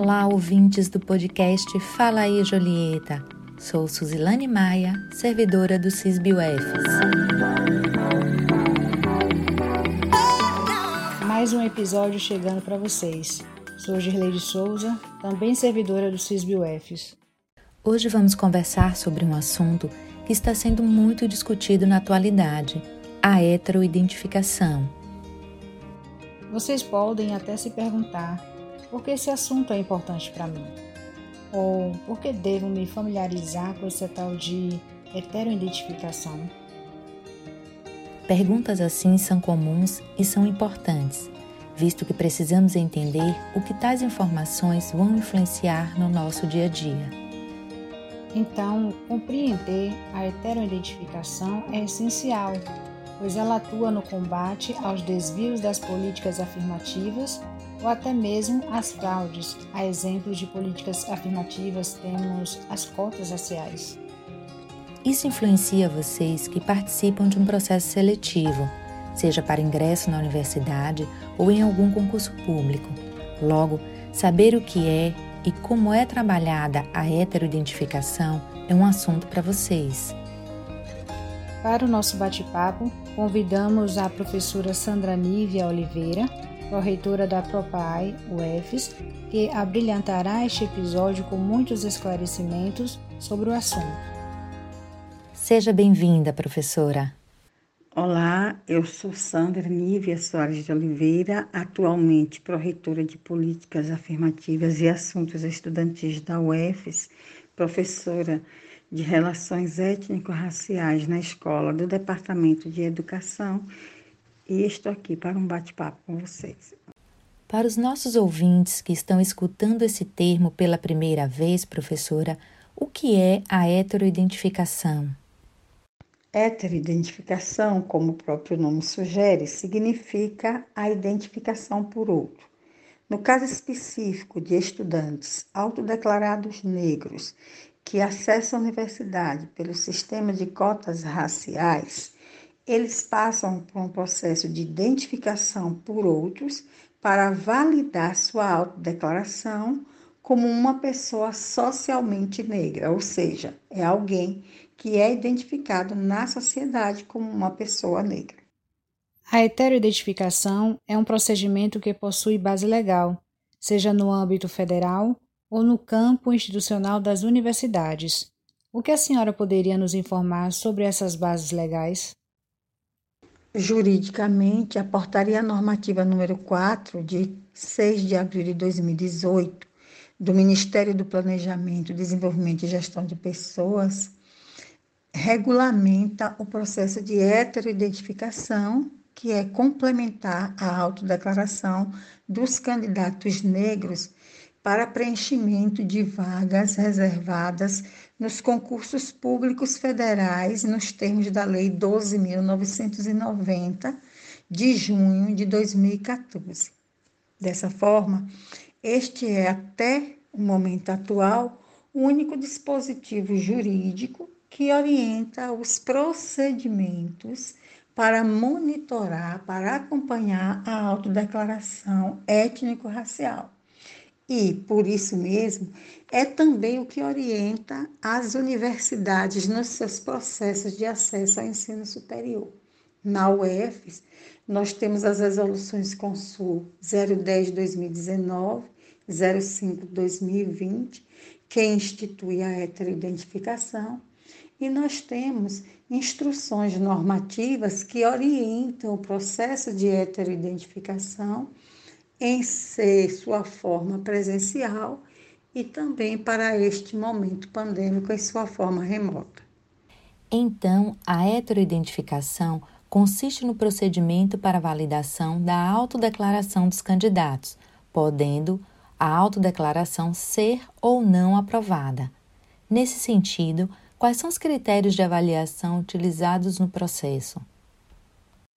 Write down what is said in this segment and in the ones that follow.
Olá, ouvintes do podcast Fala aí, Jolieta. Sou Suzilane Maia, servidora do CISBUFs. Mais um episódio chegando para vocês. Sou Girleide Souza, também servidora do CISBUFs. Hoje vamos conversar sobre um assunto que está sendo muito discutido na atualidade: a heteroidentificação. Vocês podem até se perguntar por que esse assunto é importante para mim? Ou por que devo me familiarizar com esse tal de heteroidentificação? Perguntas assim são comuns e são importantes, visto que precisamos entender o que tais informações vão influenciar no nosso dia a dia. Então, compreender a heteroidentificação é essencial, pois ela atua no combate aos desvios das políticas afirmativas ou até mesmo as fraudes. A exemplo de políticas afirmativas, temos as cotas raciais. Isso influencia vocês que participam de um processo seletivo, seja para ingresso na universidade ou em algum concurso público. Logo, saber o que é e como é trabalhada a heteroidentificação é um assunto para vocês. Para o nosso bate-papo, convidamos a professora Sandra Nívia Oliveira, pró-reitora da PROPAI, UFES, que abrilhantará este episódio com muitos esclarecimentos sobre o assunto. Seja bem-vinda, professora. Olá, eu sou Sandra Nívia Soares de Oliveira, atualmente pró-reitora de Políticas Afirmativas e Assuntos Estudantis da UFES, professora de Relações Étnico-Raciais na Escola do Departamento de Educação e estou aqui para um bate-papo com vocês. Para os nossos ouvintes que estão escutando esse termo pela primeira vez, professora, o que é a heteroidentificação? Heteroidentificação, como o próprio nome sugere, significa a identificação por outro. No caso específico de estudantes autodeclarados negros que acessam a universidade pelo sistema de cotas raciais, eles passam por um processo de identificação por outros para validar sua autodeclaração como uma pessoa socialmente negra, ou seja, é alguém que é identificado na sociedade como uma pessoa negra. A heteroidentificação é um procedimento que possui base legal, seja no âmbito federal ou no campo institucional das universidades. O que a senhora poderia nos informar sobre essas bases legais? Juridicamente, a Portaria Normativa número 4, de 6 de abril de 2018, do Ministério do Planejamento, Desenvolvimento e Gestão de Pessoas, regulamenta o processo de heteroidentificação, que é complementar à autodeclaração dos candidatos negros para preenchimento de vagas reservadas nos concursos públicos federais nos termos da Lei 12.990 de junho de 2014. Dessa forma, este é até o momento atual o único dispositivo jurídico que orienta os procedimentos para monitorar, para acompanhar a autodeclaração étnico-racial e, por isso mesmo, é também o que orienta as universidades nos seus processos de acesso ao ensino superior. Na UFES, nós temos as resoluções Consul 010-2019, 05-2020, que institui a heteroidentificação, e nós temos instruções normativas que orientam o processo de heteroidentificação em ser sua forma presencial e também para este momento pandêmico em sua forma remota. Então, a heteroidentificação consiste no procedimento para validação da autodeclaração dos candidatos, podendo a autodeclaração ser ou não aprovada. Nesse sentido, quais são os critérios de avaliação utilizados no processo?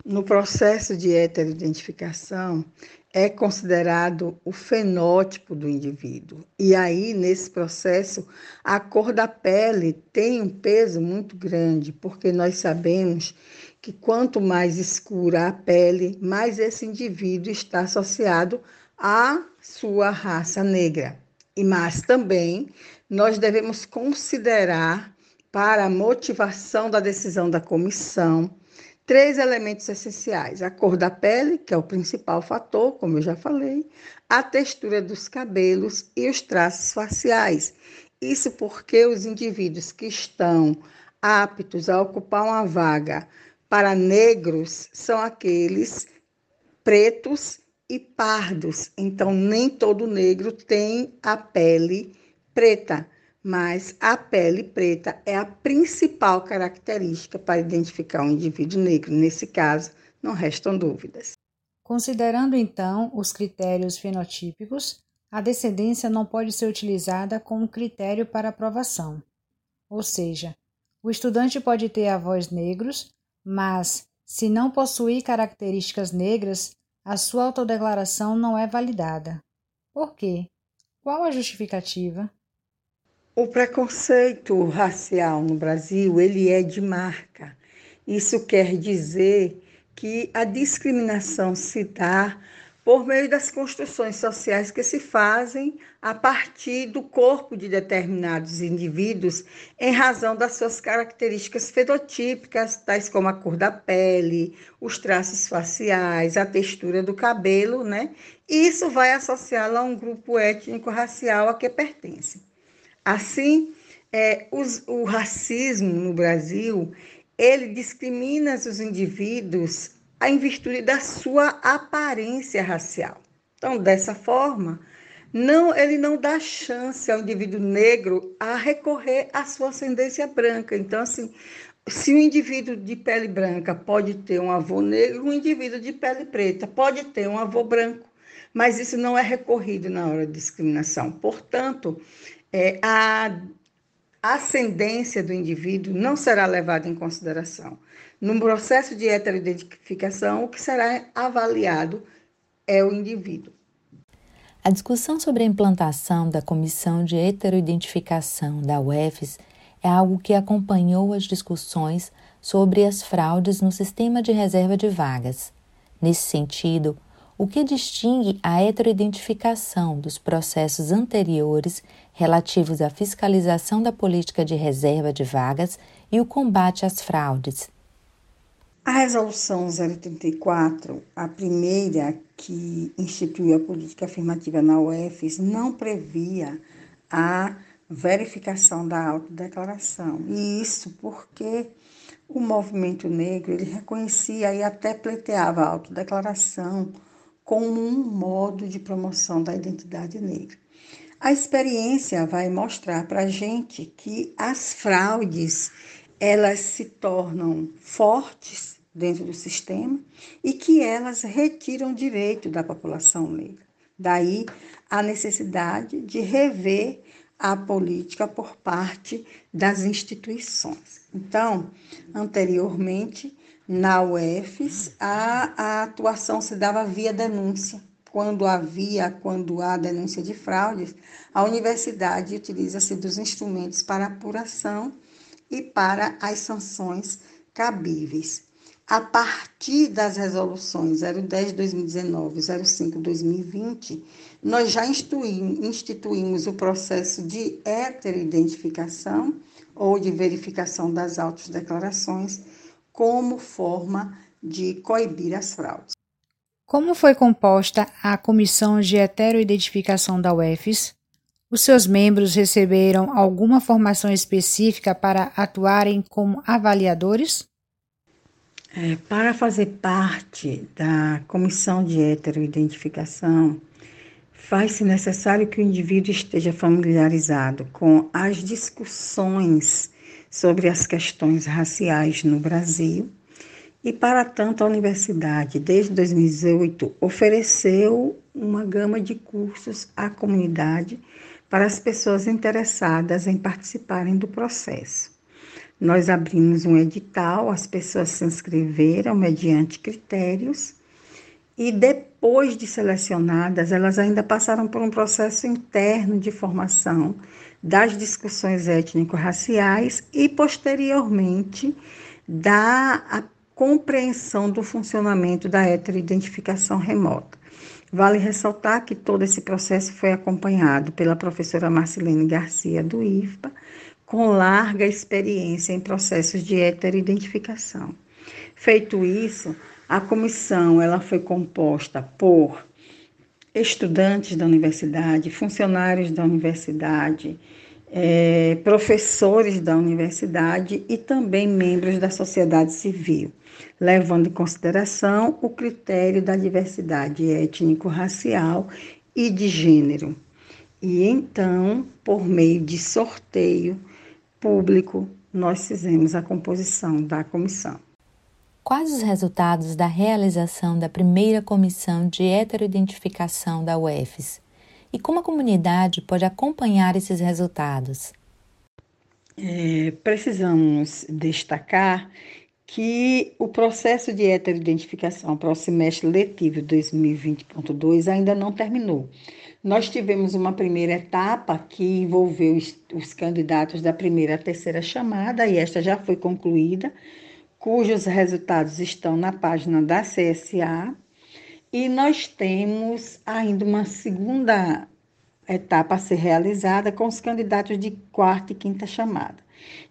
No processo de heteroidentificação, é considerado o fenótipo do indivíduo. E aí, nesse processo, a cor da pele tem um peso muito grande, porque nós sabemos que quanto mais escura a pele, mais esse indivíduo está associado à sua raça negra. E mas também nós devemos considerar para a motivação da decisão da comissão três elementos essenciais: a cor da pele, que é o principal fator, como eu já falei, a textura dos cabelos e os traços faciais. Isso porque os indivíduos que estão aptos a ocupar uma vaga para negros são aqueles pretos e pardos. Então, nem todo negro tem a pele preta, mas a pele preta é a principal característica para identificar um indivíduo negro. Nesse caso, não restam dúvidas. Considerando então os critérios fenotípicos, a descendência não pode ser utilizada como critério para aprovação. Ou seja, o estudante pode ter avós negros, mas, se não possuir características negras, a sua autodeclaração não é validada. Por quê? Qual a justificativa? O preconceito racial no Brasil, ele é de marca. Isso quer dizer que a discriminação se dá por meio das construções sociais que se fazem a partir do corpo de determinados indivíduos em razão das suas características fenotípicas, tais como a cor da pele, os traços faciais, a textura do cabelo, né? E isso vai associá-lo a um grupo étnico-racial a que pertence. Assim, é, os, o racismo no Brasil, ele discrimina os indivíduos em virtude da sua aparência racial. Então, dessa forma, não, ele não dá chance ao indivíduo negro a recorrer à sua ascendência branca. Então, assim, se um indivíduo de pele branca pode ter um avô negro, um indivíduo de pele preta pode ter um avô branco, mas isso não é recorrido na hora de discriminação. Portanto, é, a ascendência do indivíduo não será levada em consideração. No processo de heteroidentificação, o que será avaliado é o indivíduo. A discussão sobre a implantação da Comissão de Heteroidentificação da UFES é algo que acompanhou as discussões sobre as fraudes no sistema de reserva de vagas. Nesse sentido, o que distingue a heteroidentificação dos processos anteriores relativos à fiscalização da política de reserva de vagas e o combate às fraudes. A Resolução 034, a primeira que instituiu a política afirmativa na UFES, não previa a verificação da autodeclaração. E isso porque o movimento negro ele reconhecia e até pleiteava a autodeclaração como um modo de promoção da identidade negra. A experiência vai mostrar para a gente que as fraudes elas se tornam fortes dentro do sistema e que elas retiram direito da população negra. Daí a necessidade de rever a política por parte das instituições. Então, anteriormente, na UFES, a, a atuação se dava via denúncia. Quando havia, quando há denúncia de fraudes, a universidade utiliza-se dos instrumentos para apuração e para as sanções cabíveis. A partir das resoluções 010-2019 e 05-2020, nós já instituímos o processo de heteroidentificação ou de verificação das autodeclarações como forma de coibir as fraudes. Como foi composta a Comissão de Heteroidentificação da UFES? Os seus membros receberam alguma formação específica para atuarem como avaliadores? É, para fazer parte da Comissão de Heteroidentificação, faz-se necessário que o indivíduo esteja familiarizado com as discussões sobre as questões raciais no Brasil. E, para tanto, a universidade, desde 2018, ofereceu uma gama de cursos à comunidade para as pessoas interessadas em participarem do processo. Nós abrimos um edital, as pessoas se inscreveram mediante critérios e depois de selecionadas, elas ainda passaram por um processo interno de formação das discussões étnico-raciais e, posteriormente, da compreensão do funcionamento da heteroidentificação remota. Vale ressaltar que todo esse processo foi acompanhado pela professora Marcelene Garcia do IFPA, com larga experiência em processos de heteroidentificação. Feito isso, a comissão ela foi composta por estudantes da universidade, funcionários da universidade, é, professores da universidade e também membros da sociedade civil, levando em consideração o critério da diversidade étnico-racial e de gênero. E então, por meio de sorteio público, nós fizemos a composição da comissão. Quais os resultados da realização da primeira comissão de heteroidentificação da UFES? E como a comunidade pode acompanhar esses resultados? É, precisamos destacar que o processo de heteroidentificação para o semestre letivo 2020.2 ainda não terminou. Nós tivemos uma primeira etapa que envolveu os, os candidatos da primeira à terceira chamada, e esta já foi concluída cujos resultados estão na página da CSA. E nós temos ainda uma segunda etapa a ser realizada com os candidatos de quarta e quinta chamada.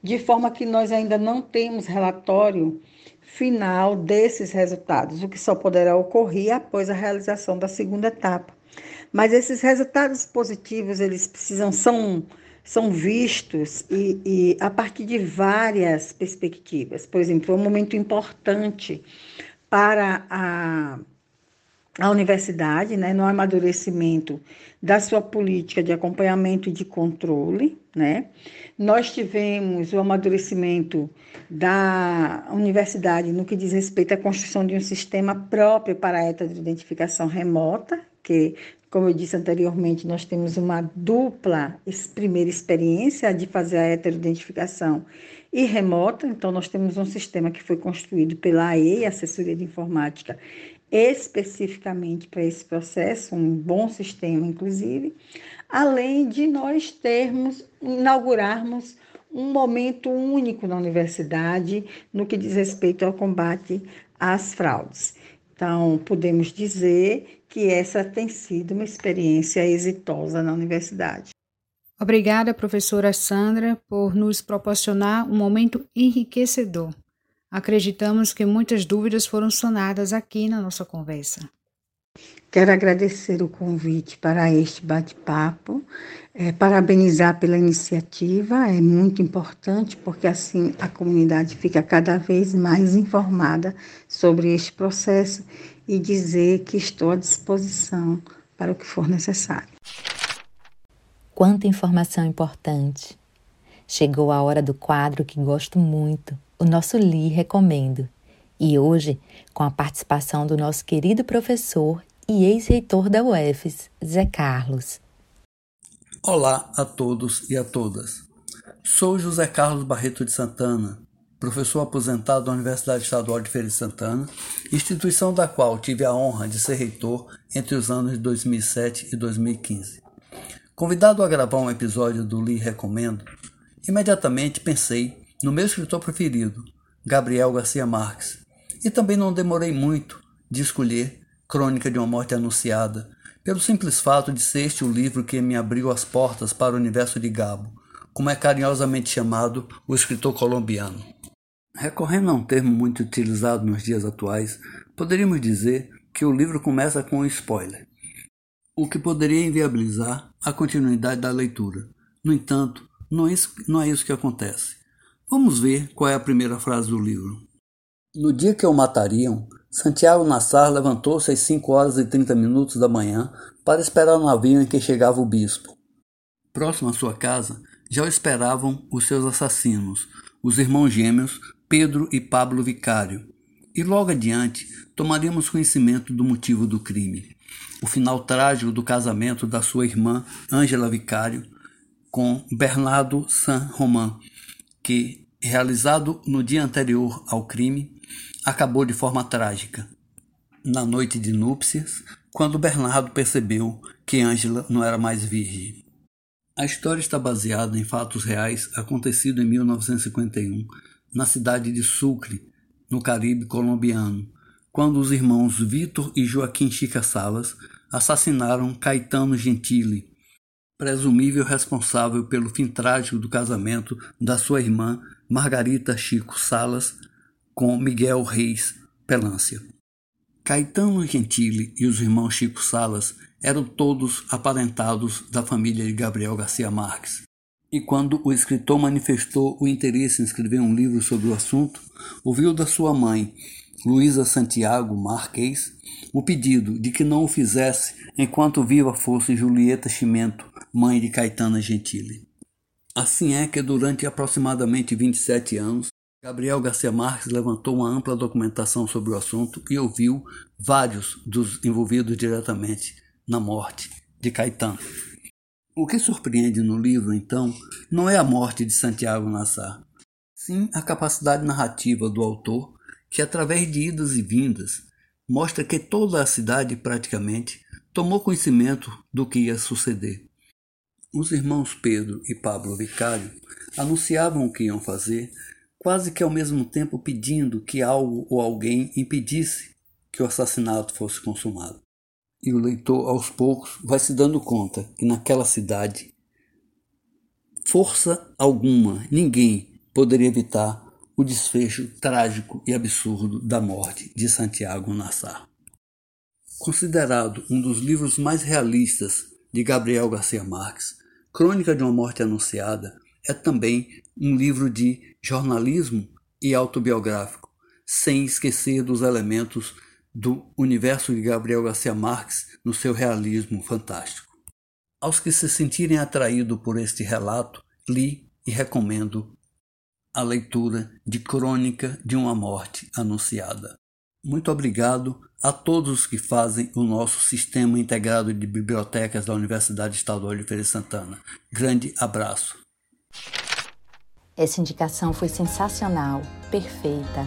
De forma que nós ainda não temos relatório final desses resultados, o que só poderá ocorrer após a realização da segunda etapa. Mas esses resultados positivos, eles precisam, são são vistos e, e, a partir de várias perspectivas. Por exemplo, é um momento importante para a, a universidade, né, no amadurecimento da sua política de acompanhamento e de controle. Né? Nós tivemos o amadurecimento da universidade no que diz respeito à construção de um sistema próprio para a identificação remota, que como eu disse anteriormente, nós temos uma dupla primeira experiência de fazer a heteroidentificação e remota, então nós temos um sistema que foi construído pela AE, Assessoria de Informática, especificamente para esse processo, um bom sistema, inclusive, além de nós termos, inaugurarmos um momento único na universidade no que diz respeito ao combate às fraudes. Então, podemos dizer que essa tem sido uma experiência exitosa na universidade. Obrigada, professora Sandra, por nos proporcionar um momento enriquecedor. Acreditamos que muitas dúvidas foram sanadas aqui na nossa conversa. Quero agradecer o convite para este bate-papo, é, parabenizar pela iniciativa, é muito importante, porque assim a comunidade fica cada vez mais informada sobre este processo e dizer que estou à disposição para o que for necessário. Quanta informação importante! Chegou a hora do quadro que gosto muito, o nosso Li Recomendo. E hoje, com a participação do nosso querido professor e ex-reitor da UFES, Zé Carlos. Olá a todos e a todas. Sou José Carlos Barreto de Santana, professor aposentado da Universidade Estadual de Feira de Santana, instituição da qual tive a honra de ser reitor entre os anos de 2007 e 2015. Convidado a gravar um episódio do Li Recomendo, imediatamente pensei no meu escritor preferido, Gabriel Garcia Marques, e também não demorei muito de escolher Crônica de uma Morte Anunciada, pelo simples fato de ser este o livro que me abriu as portas para o universo de Gabo, como é carinhosamente chamado o escritor colombiano. Recorrendo a um termo muito utilizado nos dias atuais, poderíamos dizer que o livro começa com um spoiler, o que poderia inviabilizar a continuidade da leitura. No entanto, não é isso, é que acontece. Vamos ver qual é a primeira frase do livro. No dia que o matariam, Santiago Nassar levantou-se às 5 horas e 30 minutos da manhã para esperar o navio em que chegava o bispo. Próximo à sua casa, já o esperavam os seus assassinos, os irmãos gêmeos Pedro e Pablo Vicário. E logo adiante tomaríamos conhecimento do motivo do crime. O final trágico do casamento da sua irmã Ângela Vicário com Bernardo San Román, que, realizado no dia anterior ao crime, acabou de forma trágica. Na noite de núpcias, quando Bernardo percebeu que Ângela não era mais virgem. A história está baseada em fatos reais acontecidos em 1951 na cidade de Sucre, no Caribe colombiano, quando os irmãos Vitor e Joaquim Chica Salas assassinaram Caetano Gentili, presumível responsável pelo fim trágico do casamento da sua irmã Margarita Chico Salas com Miguel Reis Pelância. Caetano Gentili e os irmãos Chico Salas eram todos aparentados da família de Gabriel Garcia Marques. E quando o escritor manifestou o interesse em escrever um livro sobre o assunto, ouviu da sua mãe, Luísa Santiago Marques, o pedido de que não o fizesse enquanto viva fosse Julieta Chimento, mãe de Caetana Gentili. Assim é que durante aproximadamente 27 anos, Gabriel Garcia Marques levantou uma ampla documentação sobre o assunto e ouviu vários dos envolvidos diretamente na morte de Caetano. O que surpreende no livro, então, não é a morte de Santiago Nassar, sim a capacidade narrativa do autor que, através de idas e vindas, mostra que toda a cidade, praticamente, tomou conhecimento do que ia suceder. Os irmãos Pedro e Pablo Vicário anunciavam o que iam fazer, quase que ao mesmo tempo pedindo que algo ou alguém impedisse que o assassinato fosse consumado. E o leitor, aos poucos, vai se dando conta que naquela cidade, força alguma, ninguém poderia evitar o desfecho trágico e absurdo da morte de Santiago Nassar. Considerado um dos livros mais realistas de Gabriel Garcia Marques, Crônica de uma Morte Anunciada é também um livro de jornalismo e autobiográfico, sem esquecer dos elementos do universo de Gabriel Garcia Marques no seu realismo fantástico. Aos que se sentirem atraídos por este relato, li e recomendo a leitura de Crônica de uma Morte Anunciada. Muito obrigado a todos que fazem o nosso Sistema Integrado de Bibliotecas da Universidade Estadual de Feira de Santana. Grande abraço. Essa indicação foi sensacional, perfeita.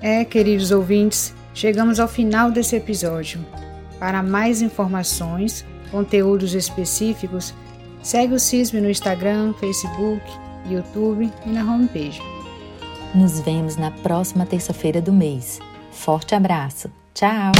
É, queridos ouvintes, chegamos ao final desse episódio. Para mais informações, conteúdos específicos, segue o CISB no Instagram, Facebook, YouTube e na homepage. Nos vemos na próxima terça-feira do mês. Forte abraço. Tchau!